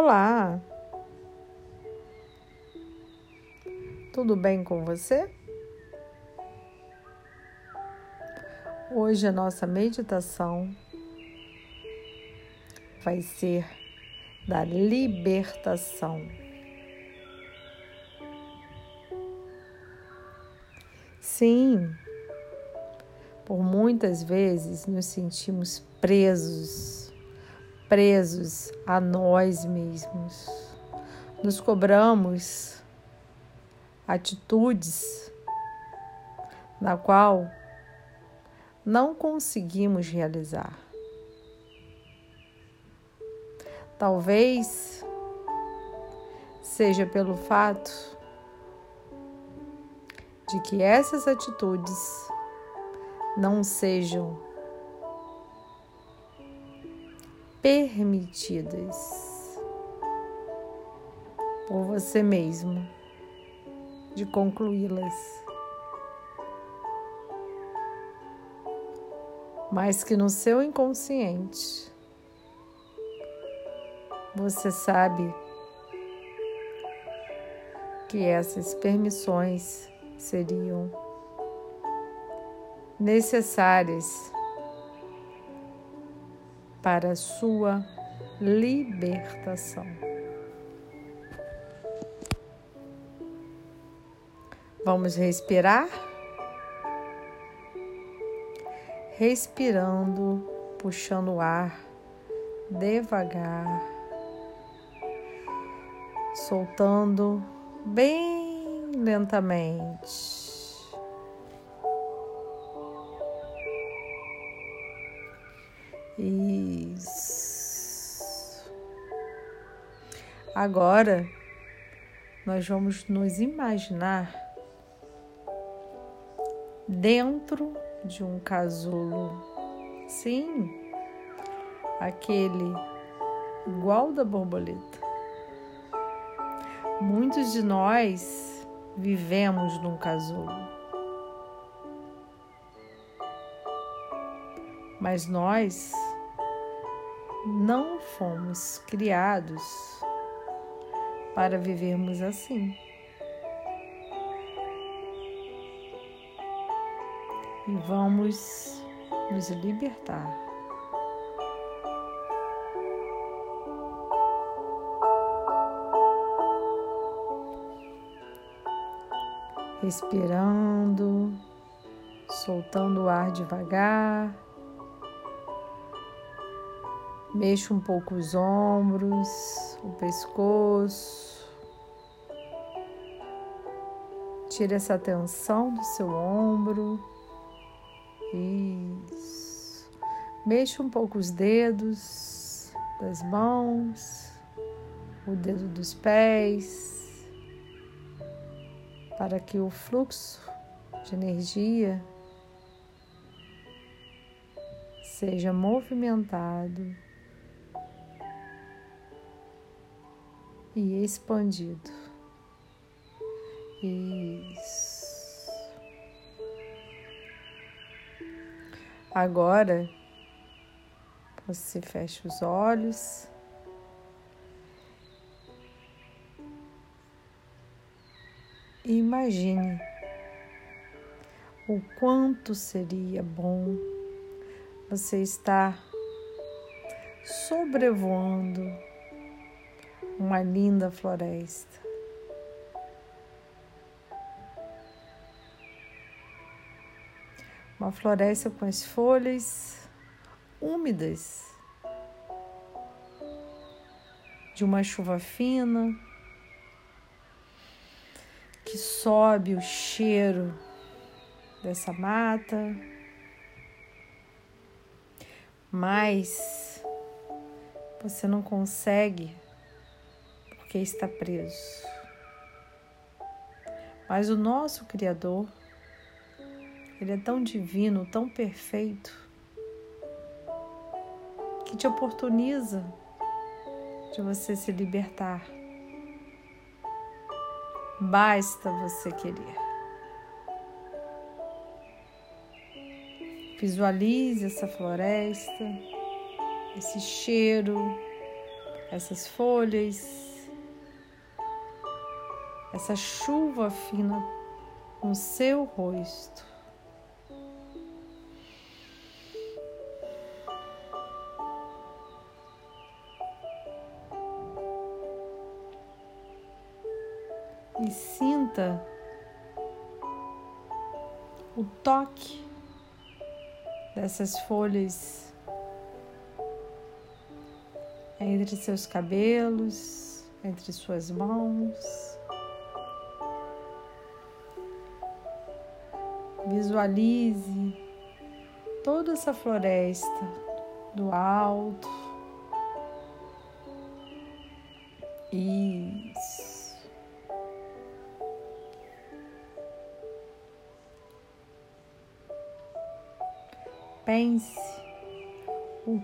Olá! Tudo bem com você? Hoje a nossa meditação vai ser da libertação. Sim, por muitas vezes nos sentimos presos, presos a nós mesmos. Nos cobramos atitudes na qual não conseguimos realizar. Talvez seja pelo fato de que essas atitudes não sejam permitidas por você mesmo de concluí-las. Mas que no seu inconsciente você sabe que essas permissões seriam necessárias para sua libertação. Vamos respirar? Respirando, puxando o ar devagar, soltando bem lentamente. Isso. Agora nós vamos nos imaginar dentro de um casulo. Sim, aquele igual da borboleta. Muitos de nós vivemos num casulo. Mas nós não fomos criados para vivermos assim. E vamos nos libertar. Respirando, soltando o ar devagar. Mexa um pouco os ombros, o pescoço. Tira essa tensão do seu ombro. Isso. Mexa um pouco os dedos das mãos, o dedo dos pés, para que o fluxo de energia seja movimentado e expandido. Isso. Agora você fecha os olhos. E imagine o quanto seria bom você estar sobrevoando uma linda floresta. Uma floresta com as folhas úmidas de uma chuva fina que sobe o cheiro dessa mata, mas você não consegue porque está preso. Mas o nosso Criador, Ele é tão divino, tão perfeito, que te oportuniza de você se libertar. Basta você querer. Visualize essa floresta, esse cheiro, essas folhas, essa chuva fina no seu rosto. E sinta o toque dessas folhas entre seus cabelos, entre suas mãos. Visualize toda essa floresta do alto. Isso. Pense o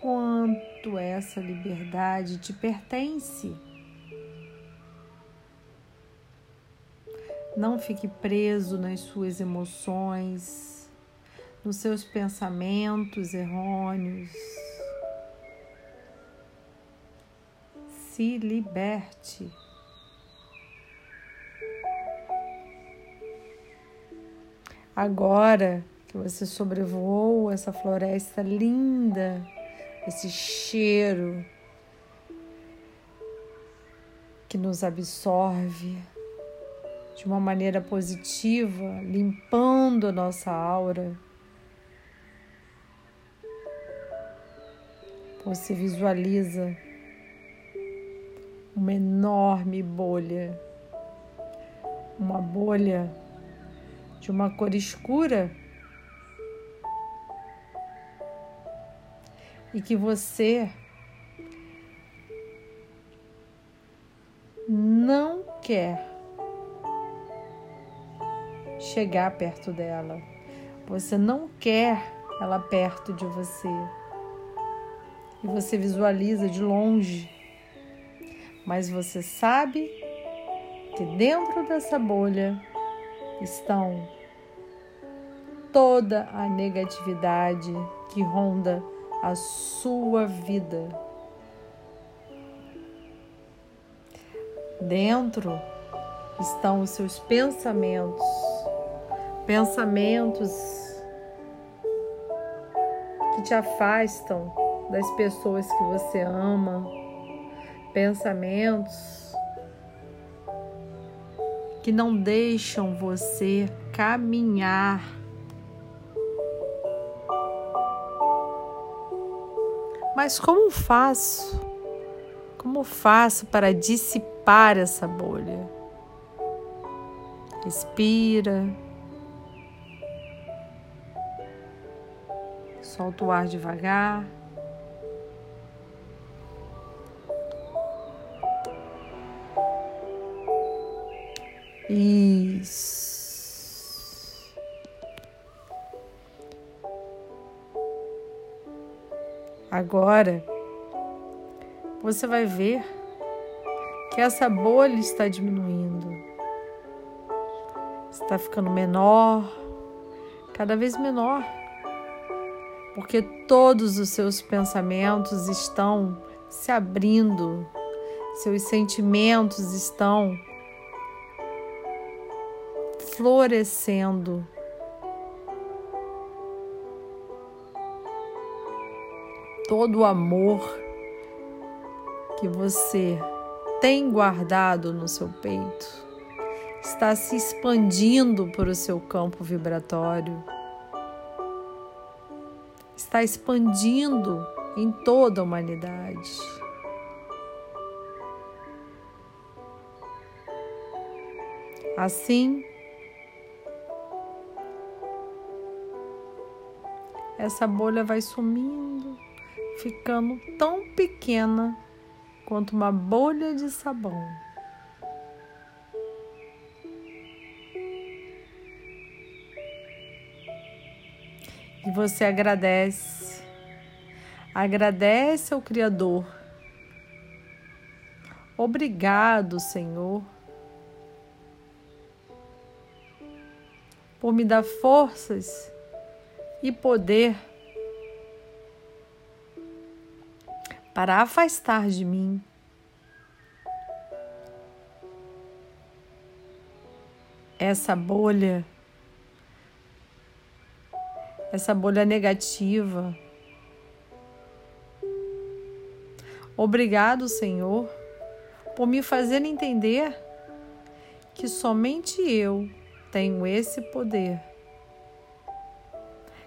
quanto essa liberdade te pertence. Não fique preso nas suas emoções, nos seus pensamentos errôneos. Se liberte. Agora que você sobrevoou essa floresta linda, esse cheiro que nos absorve de uma maneira positiva, limpando a nossa aura. Você visualiza uma enorme bolha, uma bolha de uma cor escura e que você não quer chegar perto dela. Você não quer ela perto de você. E você visualiza de longe. Mas você sabe que dentro dessa bolha estão toda a negatividade que ronda a sua vida. Dentro estão os seus pensamentos, pensamentos que te afastam das pessoas que você ama, pensamentos que não deixam você caminhar Mas como faço? Como faço para dissipar essa bolha? Respira. Solta o ar devagar. Isso. Agora, você vai ver que essa bolha está diminuindo, está ficando menor, cada vez menor, porque todos os seus pensamentos estão se abrindo, seus sentimentos estão florescendo. Todo o amor que você tem guardado no seu peito está se expandindo para o seu campo vibratório, está expandindo em toda a humanidade. Assim, essa bolha vai sumindo ficando tão pequena quanto uma bolha de sabão. Você agradece, agradece ao Criador. Obrigado, Senhor, por me dar forças e poder para afastar de mim essa bolha, essa bolha negativa. Obrigado, Senhor, por me fazer entender que somente eu tenho esse poder,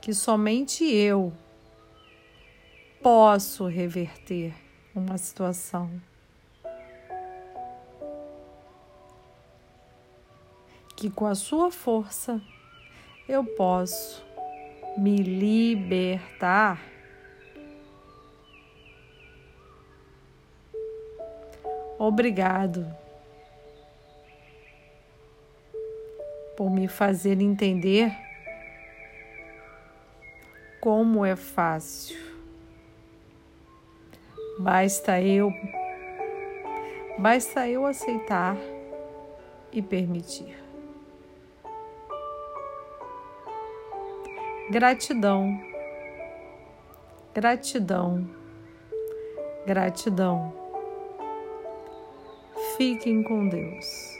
que somente eu posso reverter uma situação. Que com a sua força eu posso me libertar. Obrigado por me fazer entender como é fácil Basta eu, basta eu aceitar e permitir. Gratidão, gratidão, gratidão. Fiquem com Deus.